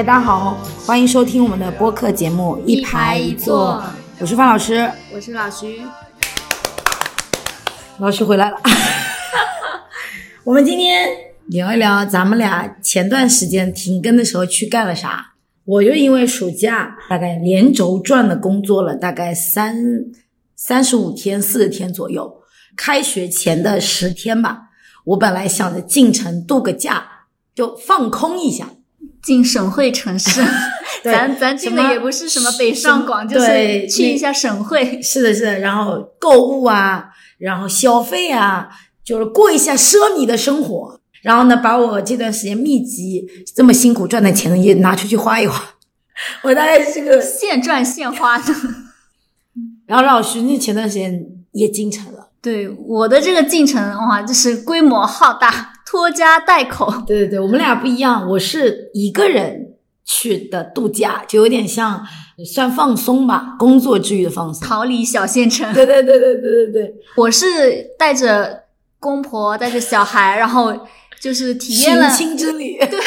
嗨，大家好，欢迎收听我们的播客节目《一排一坐》，我是范老师，我是老徐，老徐回来了。我们今天聊一聊咱们俩前段时间停更的时候去干了啥。我就因为暑假大概连轴转的工作了大概三三十五天、四十天左右，开学前的十天吧，我本来想着进城度个假，就放空一下。进省会城市，咱咱进的也不是什么北上广，就是去一下省会。是的，是的。然后购物啊，然后消费啊，就是过一下奢靡的生活。然后呢，把我这段时间密集这么辛苦赚的钱也拿出去花一花。我大概是个现赚现花的。然后老徐你前段时间也进城了。对我的这个进程哇，就是规模浩大。拖家带口，对对对，我们俩不一样。我是一个人去的度假，就有点像算放松吧，工作之余的放松，逃离小县城。对对对对对对对，我是带着公婆，带着小孩，然后就是体验了亲之旅，对，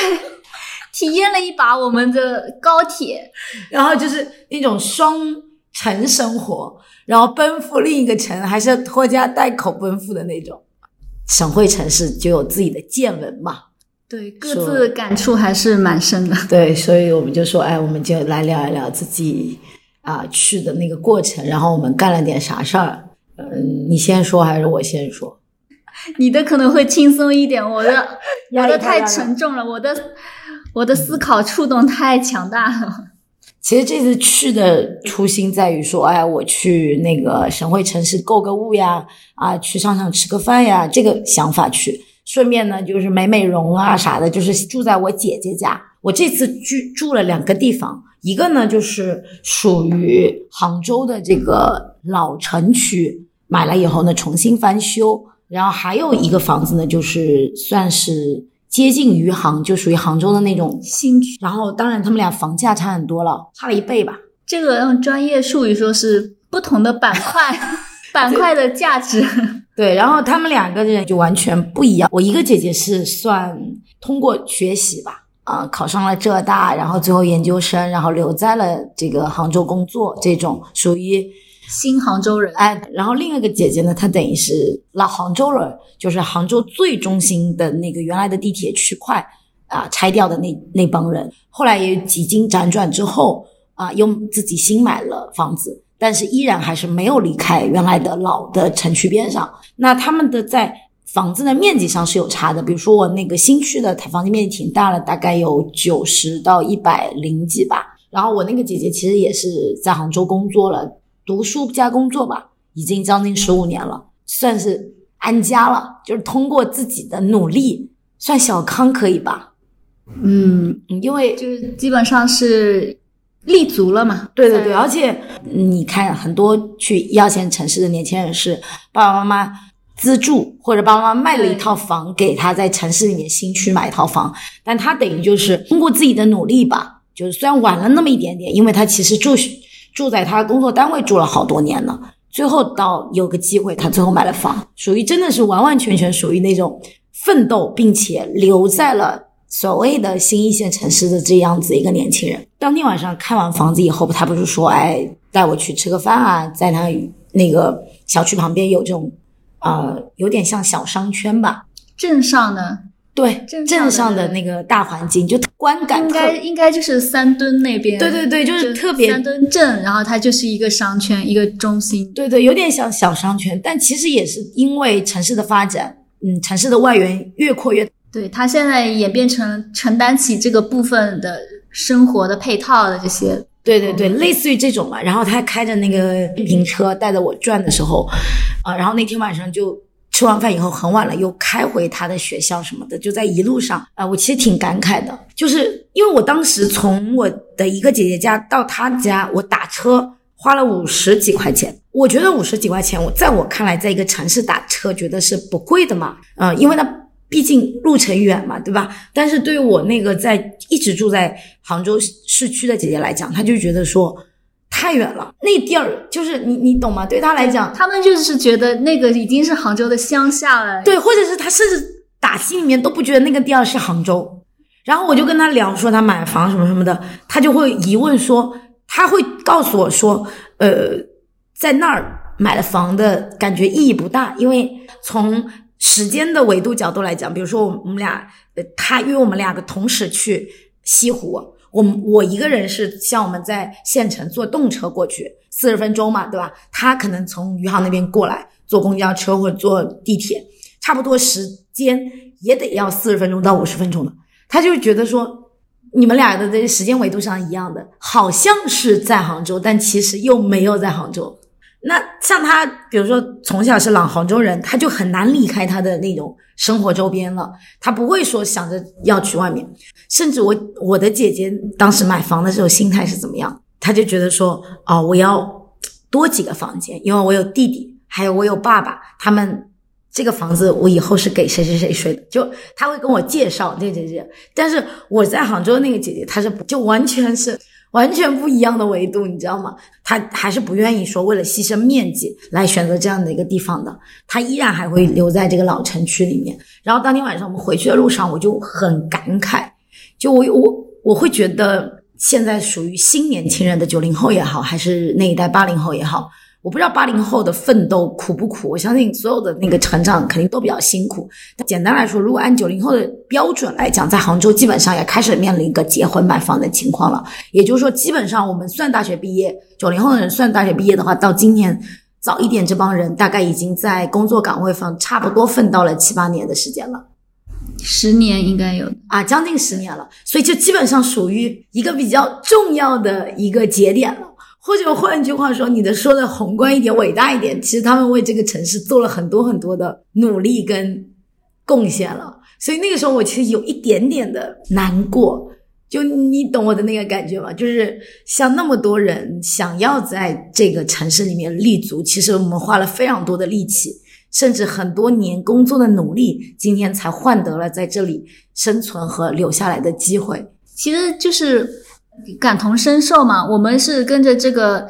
体验了一把我们的高铁，然后就是那种双城生活，然后奔赴另一个城，还是拖家带口奔赴的那种。省会城市就有自己的见闻嘛，对，各自感触还是蛮深的。对，所以我们就说，哎，我们就来聊一聊自己啊去的那个过程，然后我们干了点啥事儿。嗯，你先说还是我先说？你的可能会轻松一点，我的我的太沉重了，我的我的思考触动太强大了。其实这次去的初心在于说，哎，我去那个省会城市购个物呀，啊，去商场吃个饭呀，这个想法去。顺便呢，就是美美容啊啥的，就是住在我姐姐家。我这次居住了两个地方，一个呢就是属于杭州的这个老城区，买了以后呢重新翻修，然后还有一个房子呢，就是算是。接近余杭，就属于杭州的那种新区。然后，当然他们俩房价差很多了，差了一倍吧。这个用专业术语说是不同的板块，板块的价值。对，然后他们两个人就完全不一样。我一个姐姐是算通过学习吧，啊，考上了浙大，然后最后研究生，然后留在了这个杭州工作，这种属于。新杭州人，哎，然后另一个姐姐呢，她等于是老杭州人，就是杭州最中心的那个原来的地铁区块啊拆掉的那那帮人，后来也几经辗转之后啊，又自己新买了房子，但是依然还是没有离开原来的老的城区边上。那他们的在房子的面积上是有差的，比如说我那个新区的，它房间面积挺大了，大概有九十到一百零几吧。然后我那个姐姐其实也是在杭州工作了。读书加工作吧，已经将近十五年了，算是安家了。就是通过自己的努力，算小康可以吧？嗯，因为就是基本上是立足了嘛。对对对，而且你看，很多去一二线城市的年轻人是爸爸妈妈资助，或者爸爸妈妈卖了一套房给他，在城市里面新区买一套房，但他等于就是通过自己的努力吧，就是虽然晚了那么一点点，因为他其实住。住在他工作单位住了好多年了，最后到有个机会，他最后买了房，属于真的是完完全全属于那种奋斗，并且留在了所谓的新一线城市的这样子一个年轻人。当天晚上看完房子以后，他不是说，哎，带我去吃个饭啊，在他那个小区旁边有这种，呃，有点像小商圈吧，镇上呢。对镇上的那个大环境，就观感应该应该就是三墩那边。对对对，就是特别三墩镇，然后它就是一个商圈，一个中心。对对，有点像小商圈，但其实也是因为城市的发展，嗯，城市的外援越扩越。对，它现在演变成承担起这个部分的生活的配套的这些。对对对，类似于这种嘛。然后他开着那个电瓶车带着我转的时候，啊，然后那天晚上就。吃完饭以后很晚了，又开回他的学校什么的，就在一路上啊，我其实挺感慨的，就是因为我当时从我的一个姐姐家到她家，我打车花了五十几块钱。我觉得五十几块钱，我在我看来，在一个城市打车觉得是不贵的嘛，嗯，因为它毕竟路程远嘛，对吧？但是对于我那个在一直住在杭州市区的姐姐来讲，她就觉得说。太远了，那地儿就是你，你懂吗？对他来讲，他们就是觉得那个已经是杭州的乡下了。对，或者是他甚至打心里面都不觉得那个地儿是杭州。然后我就跟他聊说他买房什么什么的，他就会疑问说，他会告诉我说，呃，在那儿买的房的感觉意义不大，因为从时间的维度角度来讲，比如说我们俩，呃，他约我们两个同时去西湖，我我一个人是像我们在县城坐动车过去四十分钟嘛，对吧？他可能从余杭那边过来坐公交车或者坐地铁，差不多时间也得要四十分钟到五十分钟的。他就觉得说，你们俩的这时间维度上一样的，好像是在杭州，但其实又没有在杭州。那像他，比如说从小是老杭州人，他就很难离开他的那种生活周边了。他不会说想着要去外面。甚至我我的姐姐当时买房的时候心态是怎么样？她就觉得说，哦，我要多几个房间，因为我有弟弟，还有我有爸爸，他们。这个房子我以后是给谁谁谁睡的，就他会跟我介绍这这这。但是我在杭州那个姐姐，她是就完全是完全不一样的维度，你知道吗？他还是不愿意说为了牺牲面积来选择这样的一个地方的，他依然还会留在这个老城区里面。然后当天晚上我们回去的路上，我就很感慨，就我我我会觉得现在属于新年轻人的九零后也好，还是那一代八零后也好。我不知道八零后的奋斗苦不苦，我相信所有的那个成长肯定都比较辛苦。但简单来说，如果按九零后的标准来讲，在杭州基本上也开始面临一个结婚买房的情况了。也就是说，基本上我们算大学毕业，九零后的人算大学毕业的话，到今年早一点，这帮人大概已经在工作岗位上差不多奋斗了七八年的时间了，十年应该有啊，将近十年了。所以，就基本上属于一个比较重要的一个节点了。或者换句话说，你的说的宏观一点、伟大一点，其实他们为这个城市做了很多很多的努力跟贡献了。所以那个时候，我其实有一点点的难过。就你懂我的那个感觉吗？就是像那么多人想要在这个城市里面立足，其实我们花了非常多的力气，甚至很多年工作的努力，今天才换得了在这里生存和留下来的机会。其实就是。感同身受嘛，我们是跟着这个，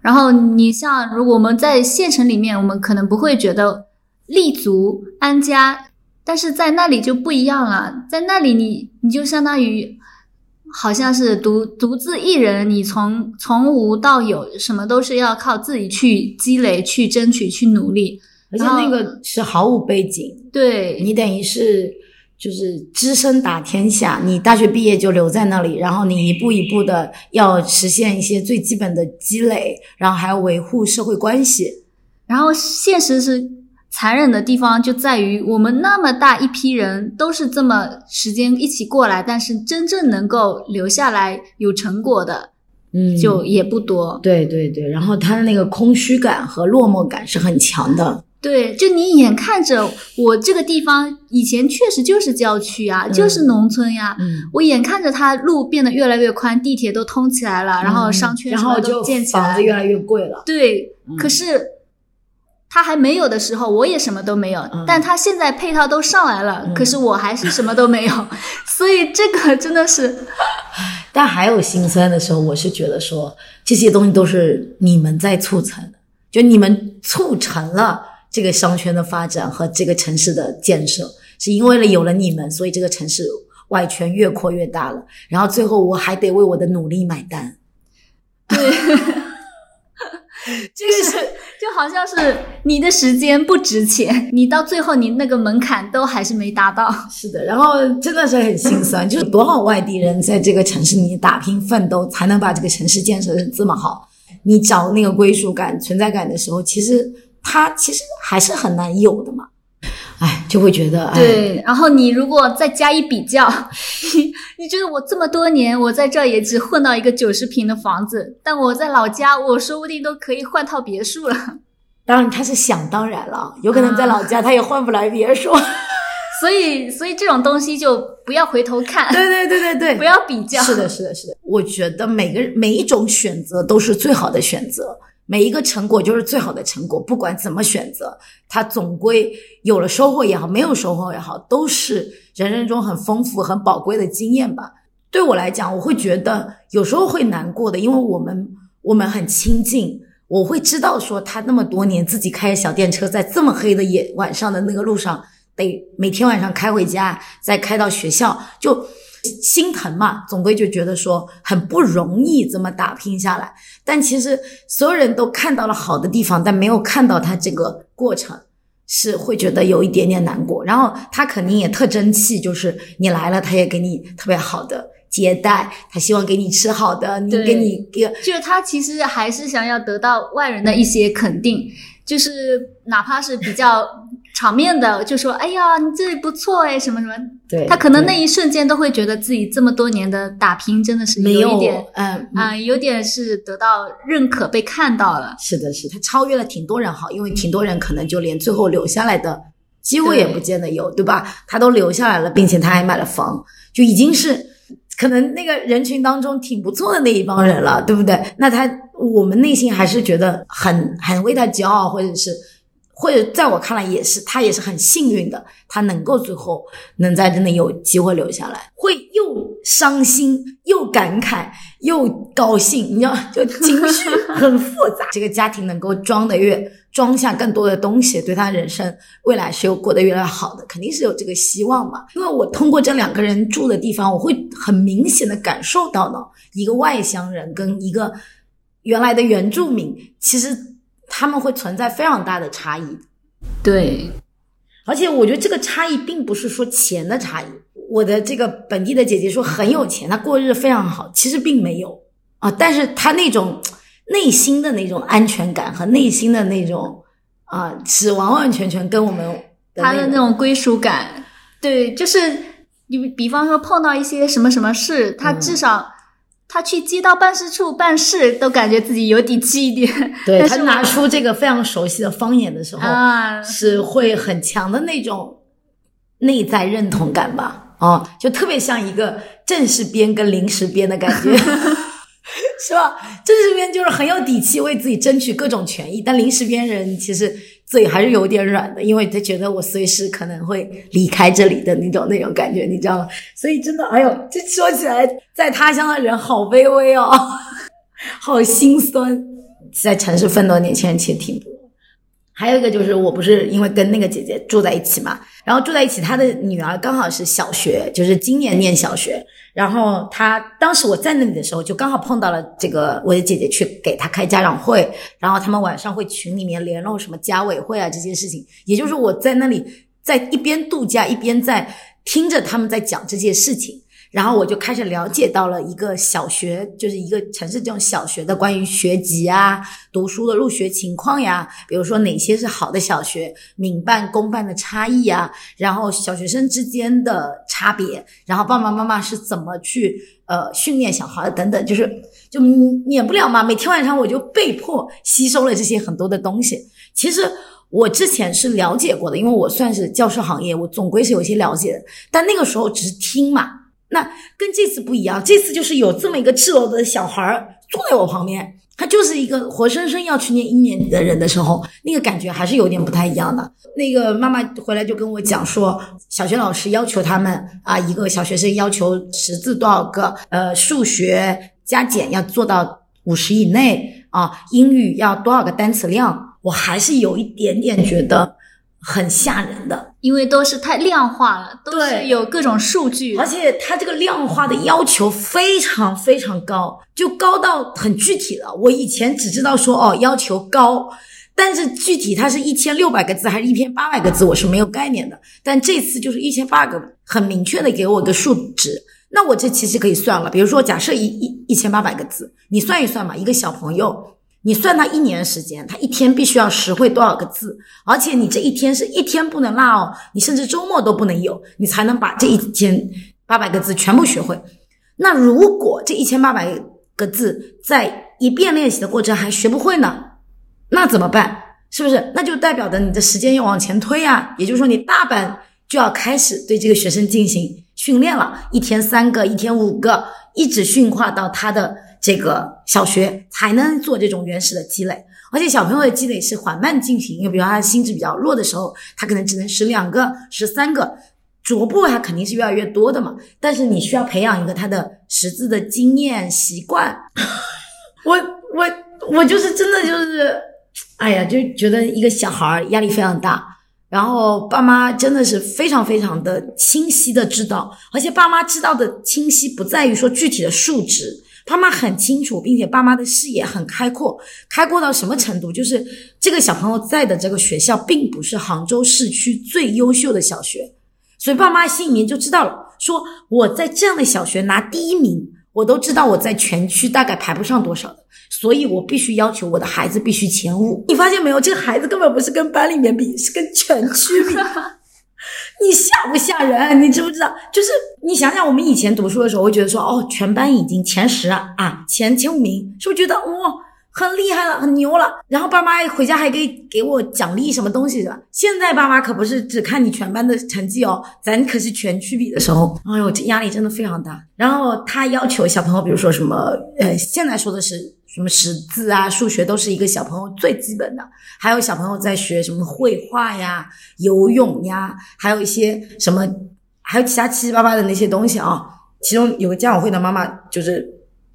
然后你像，如果我们在县城里面，我们可能不会觉得立足安家，但是在那里就不一样了，在那里你你就相当于好像是独独自一人，你从从无到有，什么都是要靠自己去积累、去争取、去努力，而且那个是毫无背景，对你等于是。就是只身打天下，你大学毕业就留在那里，然后你一步一步的要实现一些最基本的积累，然后还要维护社会关系。然后现实是残忍的地方就在于，我们那么大一批人都是这么时间一起过来，但是真正能够留下来有成果的，嗯，就也不多。对对对，然后他的那个空虚感和落寞感是很强的。对，就你眼看着我这个地方以前确实就是郊区啊，就是农村呀。我眼看着它路变得越来越宽，地铁都通起来了，然后商圈什么都建起来，房子越来越贵了。对，可是它还没有的时候，我也什么都没有。但它现在配套都上来了，可是我还是什么都没有。所以这个真的是，但还有心酸的时候，我是觉得说这些东西都是你们在促成的，就你们促成了。这个商圈的发展和这个城市的建设，是因为了有了你们，所以这个城市外圈越扩越大了。然后最后我还得为我的努力买单。对，这个是就好像是你的时间不值钱，你到最后你那个门槛都还是没达到。是的，然后真的是很心酸，就是多少外地人在这个城市里打拼奋斗，才能把这个城市建设成这么好。你找那个归属感、存在感的时候，其实。他其实还是很难有的嘛，哎，就会觉得对。然后你如果再加以比较，你 你觉得我这么多年我在这也只混到一个九十平的房子，但我在老家，我说不定都可以换套别墅了。当然他是想当然了，有可能在老家他也换不来别墅。所以，所以这种东西就不要回头看。对对对对对，不要比较。是的，是的，是的。我觉得每个每一种选择都是最好的选择。每一个成果就是最好的成果，不管怎么选择，它总归有了收获也好，没有收获也好，都是人生中很丰富、很宝贵的经验吧。对我来讲，我会觉得有时候会难过的，因为我们我们很亲近，我会知道说他那么多年自己开小电车，在这么黑的夜晚上的那个路上，得每天晚上开回家，再开到学校，就心疼嘛，总归就觉得说很不容易这么打拼下来。但其实所有人都看到了好的地方，但没有看到他这个过程，是会觉得有一点点难过。然后他肯定也特争气，就是你来了，他也给你特别好的接待，他希望给你吃好的，你给你给就是他其实还是想要得到外人的一些肯定，就是哪怕是比较场面的，就说哎呀你这里不错哎什么什么，对他可能那一瞬间都会觉得自己这么多年的打拼真的是没有有一点嗯啊、有点是得到认可被看到了。是的，是他超越了挺多人哈，因为挺多人可能就连最后留下来的机会也不见得有，对吧？他都留下来了，并且他还买了房，就已经是可能那个人群当中挺不错的那一帮人了，对不对？那他我们内心还是觉得很很为他骄傲，或者是。或者在我看来也是，他也是很幸运的，他能够最后能在这里有机会留下来，会又伤心又感慨又高兴，你知道，就情绪很复杂。这个家庭能够装的越装下更多的东西，对他人生未来是有过得越来越好的，肯定是有这个希望嘛。因为我通过这两个人住的地方，我会很明显的感受到呢，一个外乡人跟一个原来的原住民，其实他们会存在非常大的差异。对，而且我觉得这个差异并不是说钱的差异。我的这个本地的姐姐说很有钱，她过日子非常好，其实并没有啊。但是她那种内心的那种安全感和内心的那种啊，是完完全全跟我们她的那种种归属感，对，就是你比方说碰到一些什么什么事，他嗯至少。他去街道办事处办事，都感觉自己有底气一点。对她但是我拿出这个非常熟悉的方言的时候，啊，是会很强的那种内在认同感吧？哦，就特别像一个正式编跟临时编的感觉，是吧？正式编就是很有底气，为自己争取各种权益，但临时编人其实嘴还是有点软的，因为他觉得我随时可能会离开这里的那种那种感觉，你知道吗？所以真的，哎呦，这说起来，在他乡的人好卑微哦，好心酸。在城市奋斗的年轻人其实挺多。还有一个就是，我不是因为跟那个姐姐住在一起嘛，然后住在一起，她的女儿刚好是小学，就是今年念小学。然后他当时我在那里的时候，就刚好碰到了这个我的姐姐去给他开家长会，然后他们晚上会群里面联络什么家委会啊这些事情，也就是我在那里在一边度假一边在听着他们在讲这些事情。然后我就开始了解到了一个小学，就是一个城市这种小学的关于学籍啊、读书的入学情况呀，比如说哪些是好的小学，民办、公办的差异啊，然后小学生之间的差别，然后爸爸妈妈是怎么去呃训练小孩等等，就是就免不了嘛。每天晚上我就被迫吸收了这些很多的东西。其实我之前是了解过的，因为我算是教师行业，我总归是有些了解的，但那个时候只是听嘛。那跟这次不一样，这次就是有这么一个赤裸裸的小孩儿坐在我旁边，他就是一个活生生要去念一年级的人的时候，那个感觉还是有点不太一样的。那个妈妈回来就跟我讲说，小学老师要求他们啊，一个小学生要求识字多少个，呃，数学加减要做到五十以内啊，英语要多少个单词量，我还是有一点点觉得很吓人的。因为都是太量化了，都是有各种数据而，且它这个量化的要求非常非常高，就高到很具体了。我以前只知道说哦要求高，但是具体它是一千六百个字还是一千八百个字，我是没有概念的。但这次就是一千八个，很明确的给我个数值。那我这其实可以算了，比如说假设一一一千八百个字，你算一算嘛，一个小朋友。你算他一年时间，他一天必须要识会多少个字，而且你这一天是一天不能落哦，你甚至周末都不能有，你才能把这一千八百个字全部学会。那如果这一千八百个字在一遍练习的过程还学不会呢，那怎么办？是不是？那就代表着你的时间要往前推啊，也就是说你大半就要开始对这个学生进行训练了，一天三个，一天五个，一直驯化到他的。这个小学才能做这种原始的积累，而且小朋友的积累是缓慢进行，又比如他心智比较弱的时候，他可能只能识两个、识三个，逐步他肯定是越来越多的嘛。但是你需要培养一个他的识字的经验习惯。我我我就是真的就是，哎呀，就觉得一个小孩儿压力非常大。然后爸妈真的是非常非常的清晰的知道，而且爸妈知道的清晰不在于说具体的数值，爸妈很清楚，并且爸妈的视野很开阔，开阔到什么程度？就是这个小朋友在的这个学校并不是杭州市区最优秀的小学，所以爸妈心里面就知道了，说我在这样的小学拿第一名，我都知道我在全区大概排不上多少的。所以我必须要求我的孩子必须前五。你发现没有？这个孩子根本不是跟班里面比，是跟全区比。你吓不吓人？你知不知道？就是你想想，我们以前读书的时候，会觉得说，哦，全班已经前十啊，前前五名，是不是觉得哇很厉害了，很牛了？然后爸妈回家还给给我奖励什么东西是吧？现在爸妈可不是只看你全班的成绩哦，咱可是全区比的时候，哎呦，这压力真的非常大。然后他要求小朋友，比如说什么，呃，现在说的是。什么识字啊、数学都是一个小朋友最基本的，还有小朋友在学什么绘画呀、游泳呀，还有一些什么，还有其他七七八八的那些东西啊。其中有个家长会的妈妈就是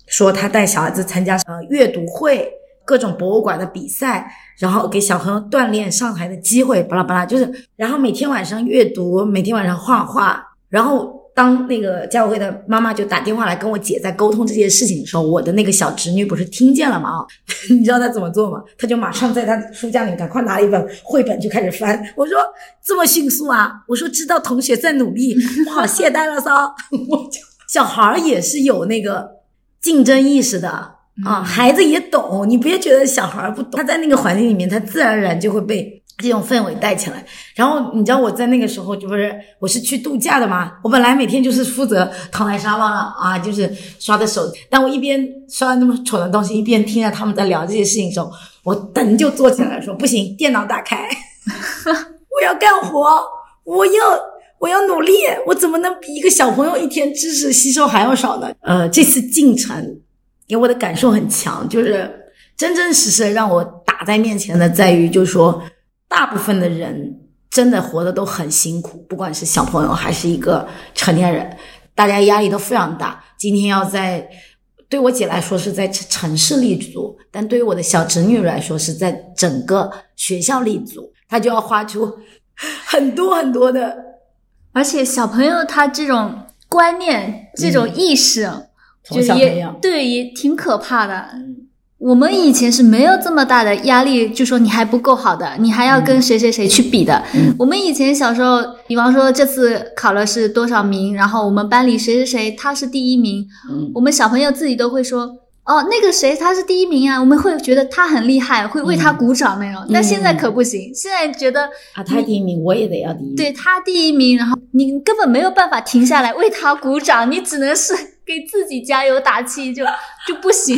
说，他带小孩子参加呃阅读会、各种博物馆的比赛，然后给小朋友锻炼上台的机会，巴拉巴拉，就是然后每天晚上阅读，每天晚上画画，然后。当那个家委会的妈妈就打电话来跟我姐在沟通这件事情的时候，我的那个小侄女不是听见了吗？啊，你知道她怎么做吗？她就马上在她书架里赶快拿了一本绘本就开始翻。我说这么迅速啊？我说知道同学在努力，不好懈怠了噻。我就小孩也是有那个竞争意识的啊，孩子也懂，你别觉得小孩儿不懂，他在那个环境里面，他自然而然就会被。这种氛围带起来，然后你知道我在那个时候就不是我是去度假的嘛，我本来每天就是负责躺在沙发上啊，就是刷着手，但我一边刷那么蠢的东西，一边听着他们在聊这些事情的时候，我噔就坐起来说不行，电脑打开，我要干活，我要我要努力，我怎么能比一个小朋友一天知识吸收还要少呢？呃，这次进程给我的感受很强，就是真真实实让我打在面前的在于，就是说。大部分的人真的活得都很辛苦，不管是小朋友还是一个成年人，大家压力都非常大。今天要在对我姐来说是在城市立足，但对于我的小侄女来说是在整个学校立足，她就要花出很多很多的。而且小朋友他这种观念、这种意识，就也对，也挺可怕的。我们以前是没有这么大的压力，就说你还不够好的，你还要跟谁谁谁去比的。我们以前小时候，比方说这次考了是多少名，然后我们班里谁谁谁他是第一名，我们小朋友自己都会说，哦，那个谁他是第一名啊，我们会觉得他很厉害，会为他鼓掌那种。但现在可不行，现在觉得啊，他第一名我也得要第一，对他第一名，然后你根本没有办法停下来为他鼓掌，你只能是。给自己加油打气就 就不行，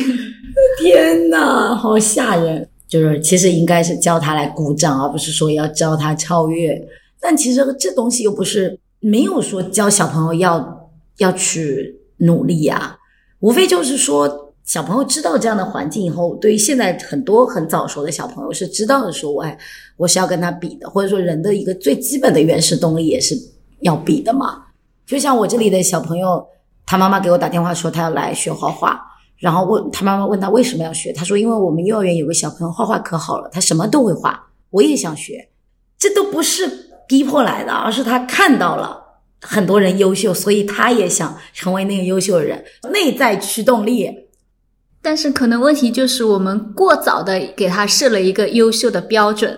天哪，好吓人！就是其实应该是教他来鼓掌，而不是说要教他超越。但其实这东西又不是没有说教小朋友要要去努力呀，无非就是说小朋友知道这样的环境以后，对于现在很多很早熟的小朋友是知道的说，哎，我是要跟他比的，或者说人的一个最基本的原始动力也是要比的嘛。就像我这里的小朋友。他妈妈给我打电话说他要来学画画，然后问他妈妈问他为什么要学，他说因为我们幼儿园有个小朋友画画可好了，他什么都会画，我也想学。这都不是逼迫来的，而是他看到了很多人优秀，所以他也想成为那个优秀的人，内在驱动力。但是可能问题就是我们过早的给他设了一个优秀的标准，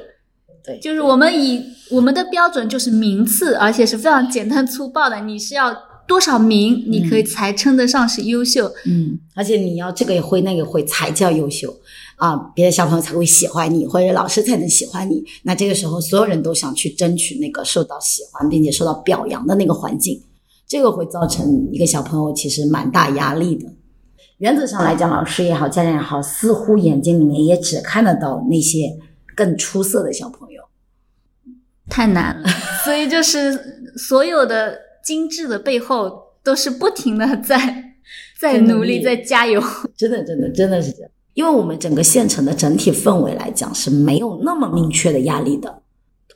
对，就是我们以我们的标准就是名次，而且是非常简单粗暴的，你是要。多少名你可以才称得上是优秀？嗯，而且你要这个也会那个会才叫优秀啊，别的小朋友才会喜欢你，或者老师才能喜欢你。那这个时候所有人都想去争取那个受到喜欢并且受到表扬的那个环境，这个会造成一个小朋友其实蛮大压力的。原则上来讲，老师也好，家长也好，似乎眼睛里面也只看得到那些更出色的小朋友，太难了。所以就是所有的。精致的背后都是不停的在 在努力在加油，真的真的真的是这样。因为我们整个县城的整体氛围来讲是没有那么明确的压力的，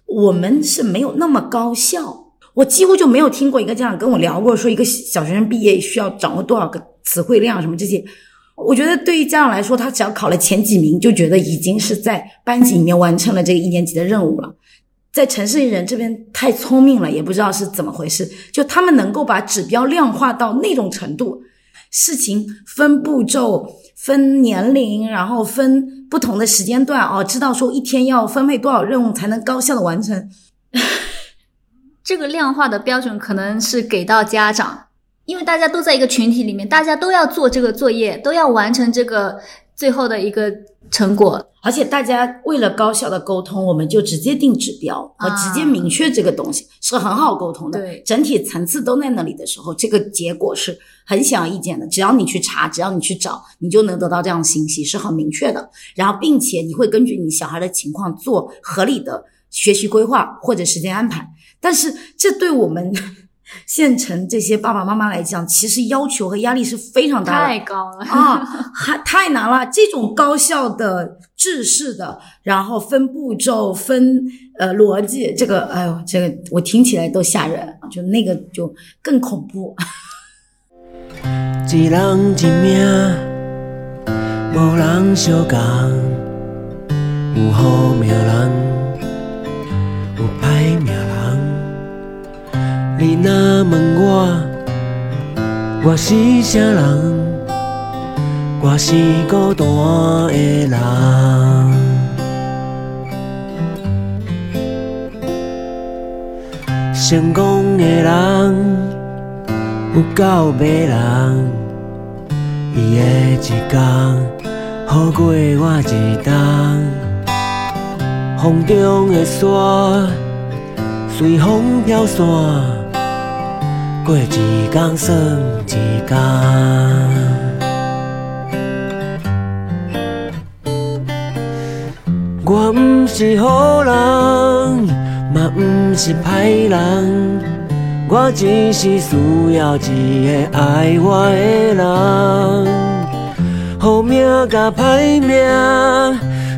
我们是没有那么高效。我几乎就没有听过一个家长跟我聊过，说一个小学生毕业需要掌握多少个词汇量什么这些。我觉得对于家长来说，他只要考了前几名，就觉得已经是在班级里面完成了这个一年级的任务了。在城市人这边太聪明了，也不知道是怎么回事，就他们能够把指标量化到那种程度，事情分步骤、分年龄，然后分不同的时间段哦，知道说一天要分配多少任务才能高效的完成。这个量化的标准可能是给到家长，因为大家都在一个群体里面，大家都要做这个作业，都要完成这个最后的一个成果。而且大家为了高效的沟通，我们就直接定指标和直接明确这个东西是很好沟通的。对，整体层次都在那里的时候，这个结果是很显而易见的。只要你去查，只要你去找，你就能得到这样的信息，是很明确的。然后，并且你会根据你小孩的情况做合理的学习规划或者时间安排。但是，这对我们 县城这些爸爸妈妈来讲，其实要求和压力是非常大的，太高了啊，还太难了。这种高效的、制式的，然后分步骤、分呃逻辑，这个，哎呦，这个我听起来都吓人，就那个就更恐怖。一人一命，无人相共，有好命人，你若问我，我是啥人？我是孤单的人。成功的人有够迷人，伊的一天好过我一天。风中的沙随风飘散。过一天算一天，我不是好人，嘛不是歹人，我只是需要一个爱我的人。好命甲歹命，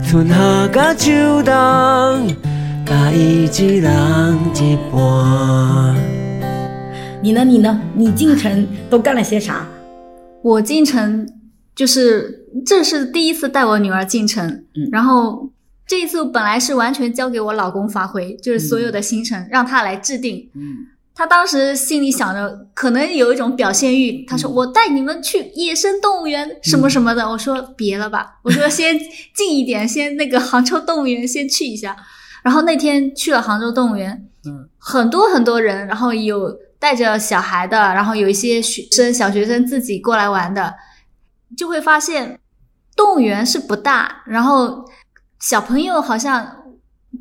春夏甲秋冬，甲伊一人一半。你呢？你呢？你进城都干了些啥？我进城就是这是第一次带我女儿进城，嗯，然后这一次本来是完全交给我老公发挥，就是所有的行程让他来制定，嗯，他当时心里想着可能有一种表现欲，他说我带你们去野生动物园什么什么的，我说别了吧，我说先近一点，先那个杭州动物园先去一下，然后那天去了杭州动物园，嗯，很多很多人，然后有。带着小孩的，然后有一些学生、小学生自己过来玩的，就会发现动物园是不大，然后小朋友好像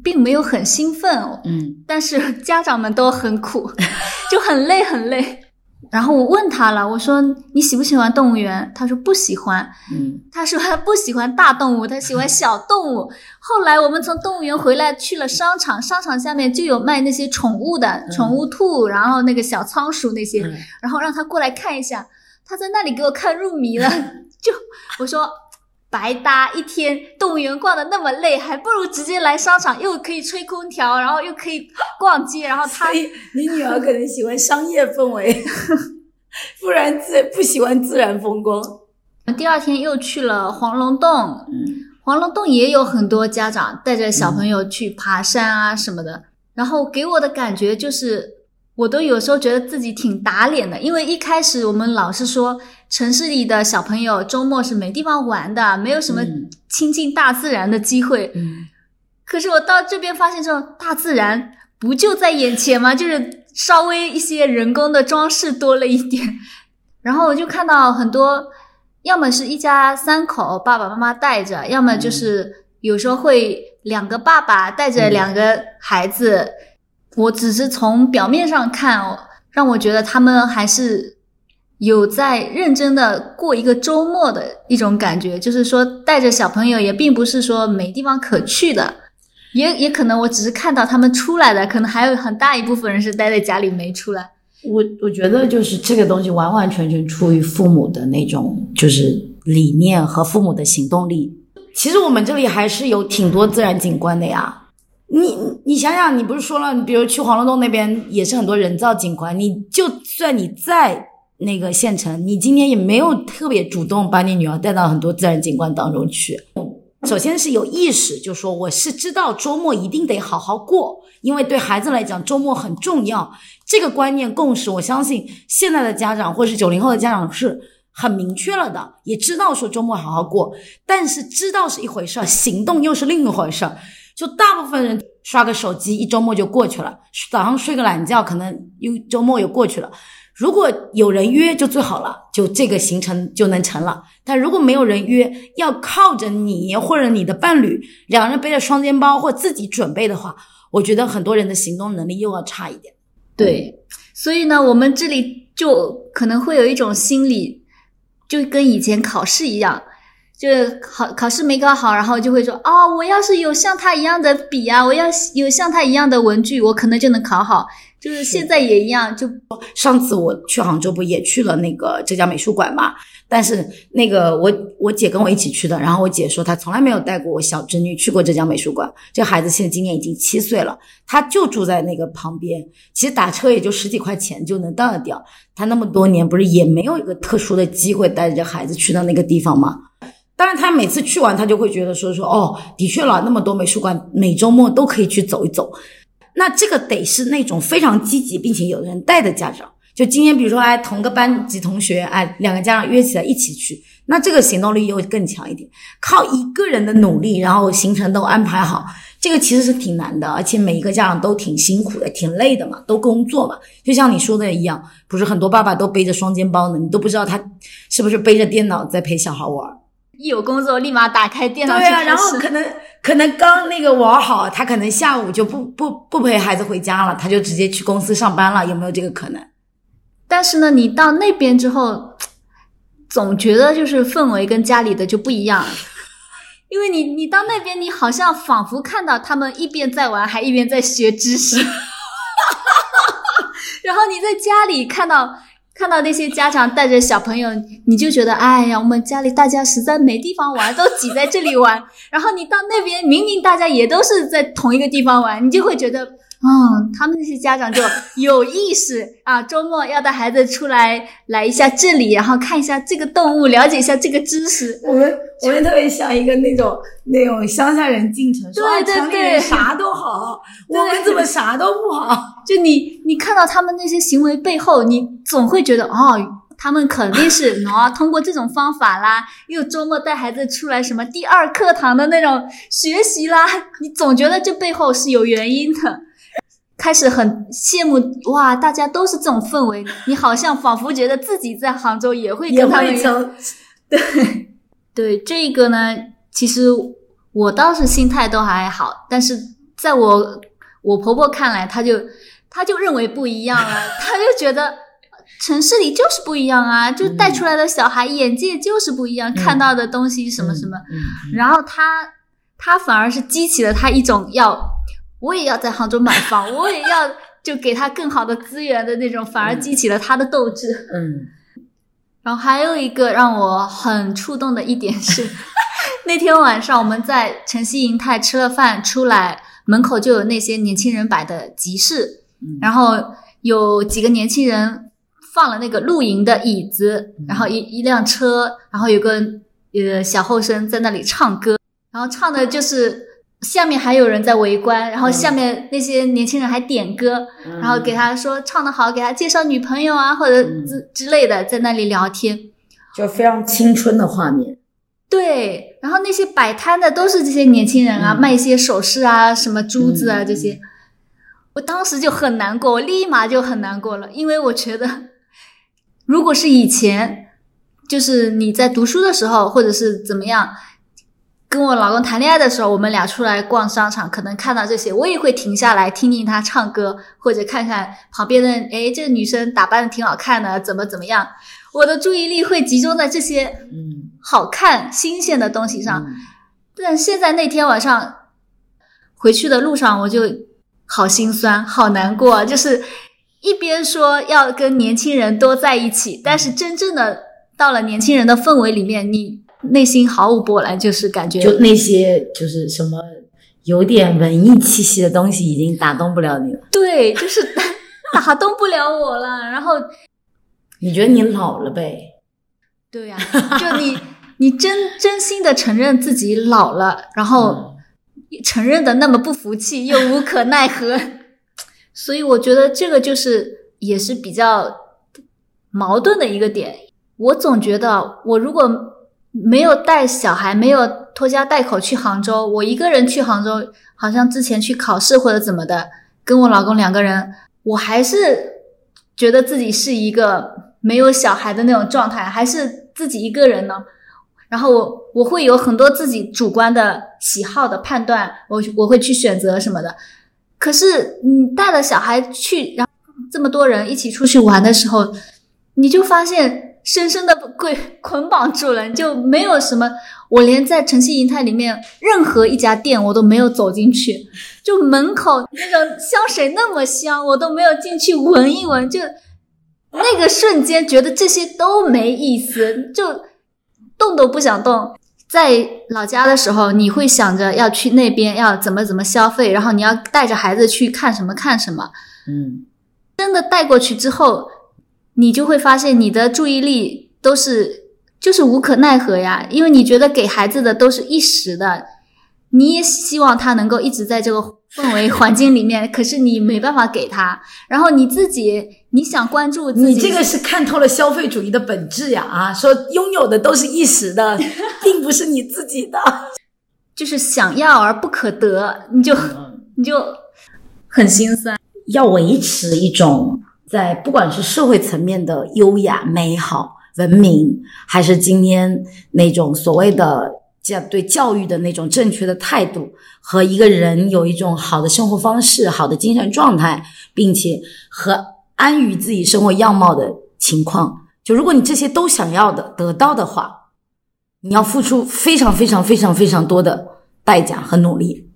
并没有很兴奋，嗯，但是家长们都很苦，就很累很累。然后我问他了，我说你喜不喜欢动物园？他说不喜欢。嗯，他说他不喜欢大动物，他喜欢小动物。后来我们从动物园回来，去了商场，商场下面就有卖那些宠物的，宠物兔，然后那个小仓鼠那些，然后让他过来看一下。他在那里给我看入迷了，就我说。白搭一天，动物园逛的那么累，还不如直接来商场，又可以吹空调，然后又可以逛街。然后他，你女儿可能喜欢商业氛围，不然自不喜欢自然风光。第二天又去了黄龙洞，嗯，黄龙洞也有很多家长带着小朋友去爬山啊什么的，然后给我的感觉就是。我都有时候觉得自己挺打脸的，因为一开始我们老是说城市里的小朋友周末是没地方玩的，没有什么亲近大自然的机会。嗯，可是我到这边发现，这种大自然不就在眼前吗？就是稍微一些人工的装饰多了一点，然后我就看到很多，要么是一家三口爸爸妈妈带着，要么就是有时候会两个爸爸带着两个孩子。我只是从表面上看，哦，让我觉得他们还是有在认真的过一个周末的一种感觉。就是说，带着小朋友也并不是说没地方可去的，也也可能我只是看到他们出来的，可能还有很大一部分人是待在家里没出来。我我觉得就是这个东西完完全全出于父母的那种就是理念和父母的行动力。其实我们这里还是有挺多自然景观的呀。你你想想，你不是说了，你比如去黄龙洞那边也是很多人造景观，你就算你在那个县城，你今天也没有特别主动把你女儿带到很多自然景观当中去。首先是有意识，就说我是知道周末一定得好好过，因为对孩子来讲周末很重要。这个观念共识，我相信现在的家长或是九零后的家长是很明确了的，也知道说周末好好过。但是知道是一回事儿，行动又是另一回事儿。就大部分人刷个手机，一周末就过去了；早上睡个懒觉，可能又周末又过去了。如果有人约就最好了，就这个行程就能成了。但如果没有人约，要靠着你或者你的伴侣，两人背着双肩包或自己准备的话，我觉得很多人的行动能力又要差一点。对，所以呢，我们这里就可能会有一种心理，就跟以前考试一样，就是考考试没考好，然后就会说，哦，我要是有像他一样的笔啊，我要有像他一样的文具，我可能就能考好。就是现在也一样，就 上次我去杭州不也去了那个浙江美术馆嘛？但是那个我我姐跟我一起去的，然后我姐说她从来没有带过我小侄女去过浙江美术馆。这孩子现在今年已经七岁了，他就住在那个旁边，其实打车也就十几块钱就能到得掉。他那么多年不是也没有一个特殊的机会带着孩子去到那个地方吗？当然，他每次去完他就会觉得说说哦，的确了，那么多美术馆，每周末都可以去走一走。那这个得是那种非常积极并且有人带的家长，就今天比如说哎同个班级同学哎两个家长约起来一起去，那这个行动力又更强一点。靠一个人的努力，然后行程都安排好，这个其实是挺难的，而且每一个家长都挺辛苦的，挺累的嘛，都工作嘛。就像你说的一样，不是很多爸爸都背着双肩包呢，你都不知道他是不是背着电脑在陪小孩玩。一有工作，立马打开电脑。对啊，然后可能可能刚那个玩好，他可能下午就不不不陪孩子回家了，他就直接去公司上班了，有没有这个可能？但是呢，你到那边之后，总觉得就是氛围跟家里的就不一样，因为你你到那边，你好像仿佛看到他们一边在玩，还一边在学知识，然后你在家里看到。看到那些家长带着小朋友，你就觉得，哎呀，我们家里大家实在没地方玩，都挤在这里玩。然后你到那边，明明大家也都是在同一个地方玩，你就会觉得。嗯，他们那些家长就 有意识啊，周末要带孩子出来来一下这里，然后看一下这个动物，了解一下这个知识。我们我们特别像一个那种那种乡下人进城，说城里人啥都好，我们怎么啥都不好？就你你看到他们那些行为背后，你总会觉得哦，他们肯定是 喏，通过这种方法啦，又周末带孩子出来什么第二课堂的那种学习啦，你总觉得这背后是有原因的。开始很羡慕哇，大家都是这种氛围，你好像仿佛觉得自己在杭州也会跟他们一样。对对，这个呢，其实我倒是心态都还好，但是在我我婆婆看来，她就她就认为不一样了，她就觉得城市里就是不一样啊，就带出来的小孩眼界就是不一样，看到的东西什么什么，然后她她反而是激起了她一种要。我也要在杭州买房，我也要就给他更好的资源的那种，反而激起了他的斗志。嗯，然后还有一个让我很触动的一点是，那天晚上我们在晨曦银泰吃了饭，出来门口就有那些年轻人摆的集市，然后有几个年轻人放了那个露营的椅子，然后一一辆车，然后有个呃小后生在那里唱歌，然后唱的就是。下面还有人在围观，然后下面那些年轻人还点歌，然后给他说唱的好，给他介绍女朋友啊，或者之之类的，在那里聊天，就非常青春的画面。对，然后那些摆摊的都是这些年轻人啊，卖一些首饰啊，什么珠子啊这些。我当时就很难过，我立马就很难过了，因为我觉得，如果是以前，就是你在读书的时候，或者是怎么样。跟我老公谈恋爱的时候，我们俩出来逛商场，可能看到这些，我也会停下来听听他唱歌，或者看看旁边的，哎，这个女生打扮的挺好看的，怎么怎么样？我的注意力会集中在这些嗯好看、新鲜的东西上。但现在那天晚上回去的路上，我就好心酸、好难过，就是一边说要跟年轻人多在一起，但是真正的到了年轻人的氛围里面，你。内心毫无波澜，就是感觉就那些就是什么有点文艺气息的东西已经打动不了你了。对，就是打动不了我了。然后你觉得你老了呗？对呀，就你 你真真心的承认自己老了，然后承认的那么不服气，又无可奈何，所以我觉得这个就是也是比较矛盾的一个点。我总觉得，我如果没有带小孩，没有拖家带口去杭州，我一个人去杭州，好像之前去考试或者怎么的，跟我老公两个人，我还是觉得自己是一个没有小孩的那种状态，还是自己一个人呢。然后我我会有很多自己主观的喜好的判断，我我会去选择什么的。可是你带了小孩去，然后这么多人一起出去玩的时候，你就发现深深的被捆绑住了，就没有什么。我连在晨曦银泰里面任何一家店我都没有走进去，就门口那个香水那么香，我都没有进去闻一闻。就那个瞬间觉得这些都没意思，就。动都不想动，在老家的时候，你会想着要去那边要怎么怎么消费，然后你要带着孩子去看什么看什么。嗯，真的带过去之后，你就会发现你的注意力都是就是无可奈何呀，因为你觉得给孩子的都是一时的，你也希望他能够一直在这个。氛围环境里面，可是你没办法给他。然后你自己，你想关注自己，你这个是看透了消费主义的本质呀！啊，说拥有的都是一时的，并不是你自己的，就是想要而不可得，你就你就很心酸。要维持一种在不管是社会层面的优雅、美好、文明，还是今天那种所谓的。教对教育的那种正确的态度，和一个人有一种好的生活方式、好的精神状态，并且和安于自己生活样貌的情况，就如果你这些都想要的得到的话，你要付出非常非常非常非常多的代价和努力。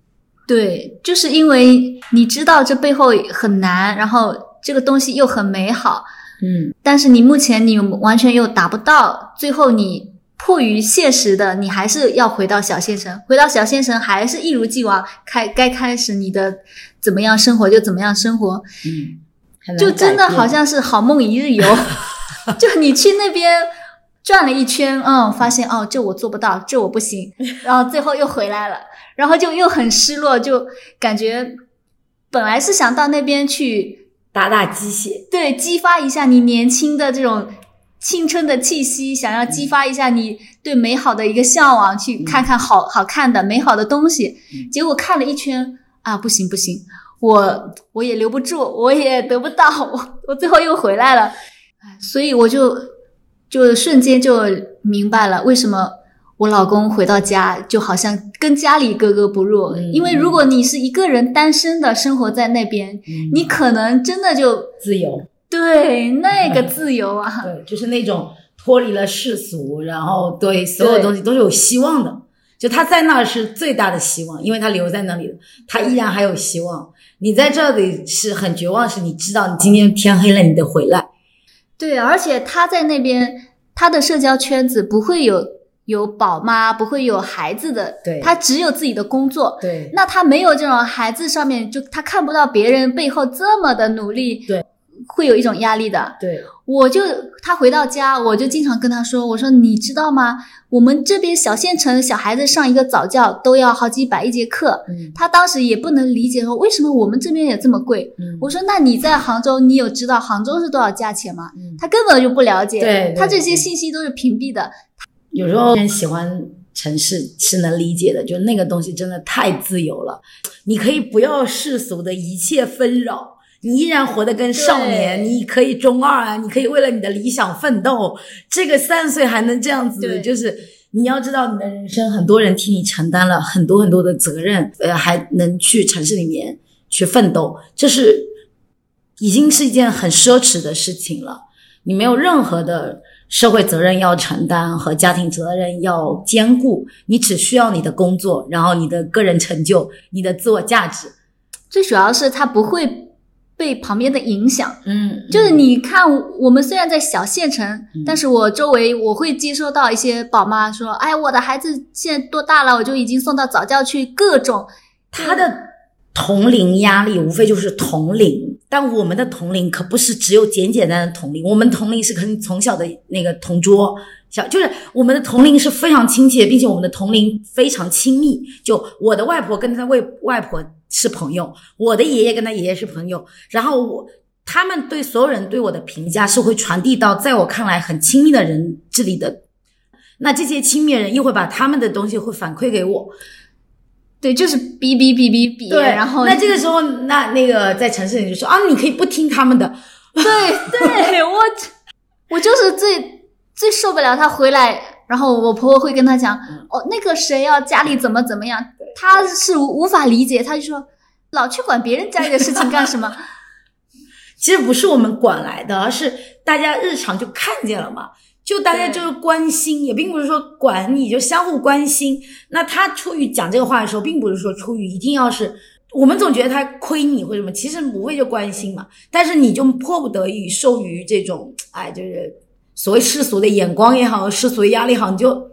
对，就是因为你知道这背后很难，然后这个东西又很美好，嗯，但是你目前你完全又达不到，最后你。迫于现实的，你还是要回到小县城。回到小县城，还是一如既往开该开始你的怎么样生活就怎么样生活。嗯，就真的好像是好梦一日游。就你去那边转了一圈，嗯，发现哦，这我做不到，这我不行，然后最后又回来了，然后就又很失落，就感觉本来是想到那边去打打鸡血，对，激发一下你年轻的这种。青春的气息，想要激发一下你对美好的一个向往，去看看好好看的美好的东西。结果看了一圈啊，不行不行，我我也留不住，我也得不到，我 我最后又回来了。所以我就就瞬间就明白了，为什么我老公回到家就好像跟家里格格不入。因为如果你是一个人单身的生活在那边，你可能真的就自由。对，那个自由啊，对，就是那种脱离了世俗，然后对所有东西都是有希望的。就他在那儿是最大的希望，因为他留在那里他依然还有希望。你在这里是很绝望，是你知道你今天天黑了，你得回来。对，而且他在那边，他的社交圈子不会有有宝妈，不会有孩子的，对，他只有自己的工作。对，那他没有这种孩子上面，就他看不到别人背后这么的努力。对。会有一种压力的，对，我就他回到家，我就经常跟他说，我说你知道吗？我们这边小县城小孩子上一个早教都要好几百一节课，他当时也不能理解说为什么我们这边也这么贵。我说那你在杭州，你有知道杭州是多少价钱吗？他根本就不了解，对，他这些信息都是屏蔽的。有时候喜欢城市是能理解的，就那个东西真的太自由了，你可以不要世俗的一切纷扰。你依然活得跟少年，你可以中二啊，你可以为了你的理想奋斗。这个三十岁还能这样子，就是你要知道，你的人生很多人替你承担了很多很多的责任，呃，还能去城市里面去奋斗，这是已经是一件很奢侈的事情了。你没有任何的社会责任要承担和家庭责任要兼顾，你只需要你的工作，然后你的个人成就，你的自我价值。最主要是他不会。被旁边的影响，嗯，就是你看，我们虽然在小县城，但是我周围我会接收到一些宝妈说，哎，我的孩子现在多大了，我就已经送到早教去，各种他的同龄压力无非就是同龄但我们的同龄可不是只有简简单单的同龄，我们同龄是跟从小的那个同桌，小就是我们的同龄是非常亲切，并且我们的同龄非常亲密。就我的外婆跟他外外婆是朋友，我的爷爷跟他爷爷是朋友，然后我他们对所有人对我的评价是会传递到在我看来很亲密的人这里的，那这些亲密人又会把他们的东西会反馈给我。对，就是哔哔哔哔哔，对，然后那这个时候，那那个在城市里就说啊，你可以不听他们的，对对，我我就是最最受不了他回来，然后我婆婆会跟他讲，哦，那个谁要家里怎么怎么样，他是无法理解，他就说老去管别人家里的事情干什么？其实不是我们管来的，而是大家日常就看见了嘛。就大家就是关心，也并不是说管你，就相互关心。那他出于讲这个话的时候，并不是说出于一定要是我们总觉得他亏你或者什么，其实无非就关心嘛。但是你就迫不得已受于这种，哎，就是所谓世俗的眼光也好，世俗的压力好，你就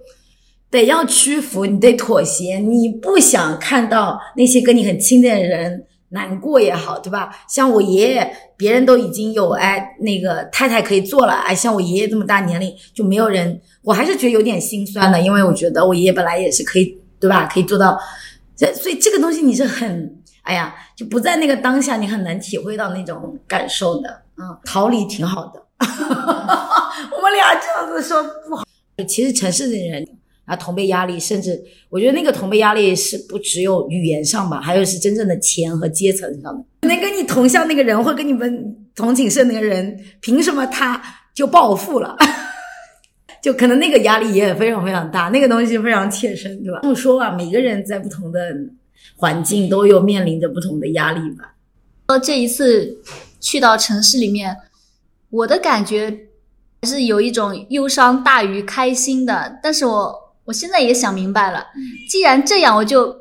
得要屈服，你得妥协，你不想看到那些跟你很亲近的人。难过也好，对吧？像我爷爷，别人都已经有哎那个太太可以做了，哎，像我爷爷这么大年龄就没有人，我还是觉得有点心酸的，因为我觉得我爷爷本来也是可以，对吧？可以做到，这所以这个东西你是很，哎呀，就不在那个当下，你很难体会到那种感受的，嗯，逃离挺好的，我们俩这样子说不好，其实城市的人。啊，同辈压力，甚至我觉得那个同辈压力是不只有语言上吧，还有是真正的钱和阶层上的。能跟你同校那个人，或跟你们同寝室那个人，凭什么他就暴富了？就可能那个压力也非常非常大，那个东西非常切身，对吧？这么说吧，每个人在不同的环境都有面临着不同的压力吧。呃，这一次去到城市里面，我的感觉是有一种忧伤大于开心的，但是我。我现在也想明白了，既然这样，我就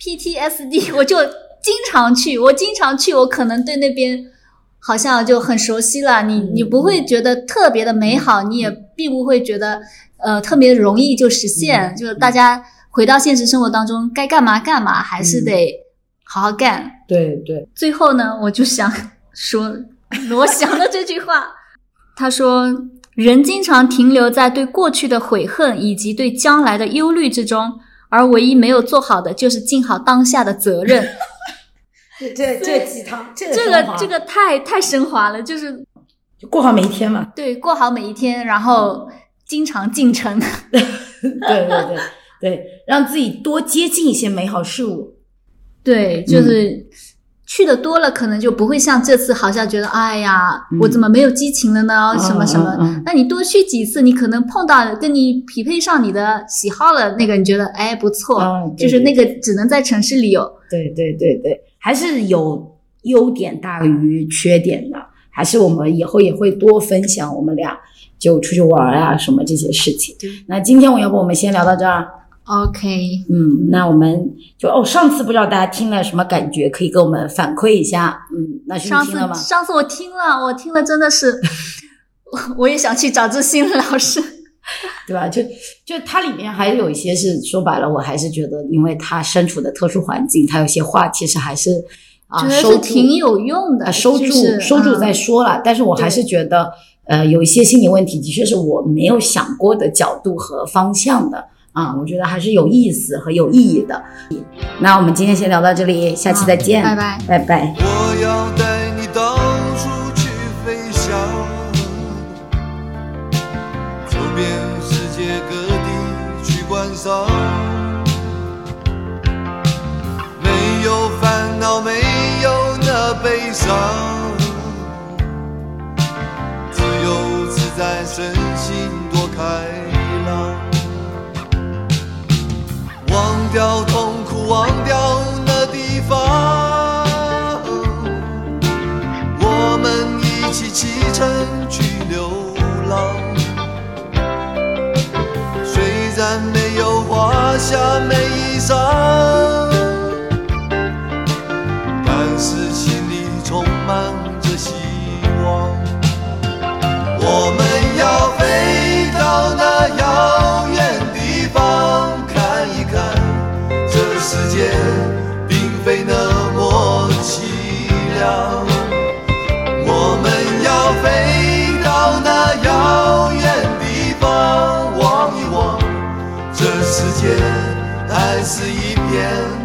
PTSD，我就经常去，我经常去，我可能对那边好像就很熟悉了。你你不会觉得特别的美好，你也并不会觉得呃特别容易就实现。就是大家回到现实生活当中，该干嘛干嘛，还是得好好干。对对。最后呢，我就想说罗翔的这句话，他说。人经常停留在对过去的悔恨以及对将来的忧虑之中，而唯一没有做好的就是尽好当下的责任。这这这鸡汤，这个这个这个太太升华了，就是就过好每一天嘛。对，过好每一天，然后经常进城。对对对对，让自己多接近一些美好事物。对，就是。去的多了，可能就不会像这次，好像觉得哎呀，我怎么没有激情了呢？什么什么？那你多去几次，你可能碰到跟你匹配上你的喜好了，那个你觉得哎不错，就是那个只能在城市里有。对对对对，还是有优点大于缺点的，还是我们以后也会多分享我们俩就出去玩啊什么这些事情。那今天我要不我们先聊到这儿。OK，嗯，那我们就哦，上次不知道大家听了什么感觉，可以给我们反馈一下。嗯，那是听了吗？上次我听了，我听了真的是，我也想去找志新老师，对吧？就就它里面还有一些是说白了，我还是觉得，因为他身处的特殊环境，他有些话其实还是啊，收挺有用的，收住收住再说了。但是我还是觉得，呃，有一些心理问题，的确是我没有想过的角度和方向的。啊，我觉得还是有意思和有意义的。那我们今天先聊到这里，下期再见，拜拜，拜拜。我要带你到处去飞翔，走遍世界各地去观赏，没有烦恼，没有那悲伤，自由自在，身心多开。忘每一张是一片。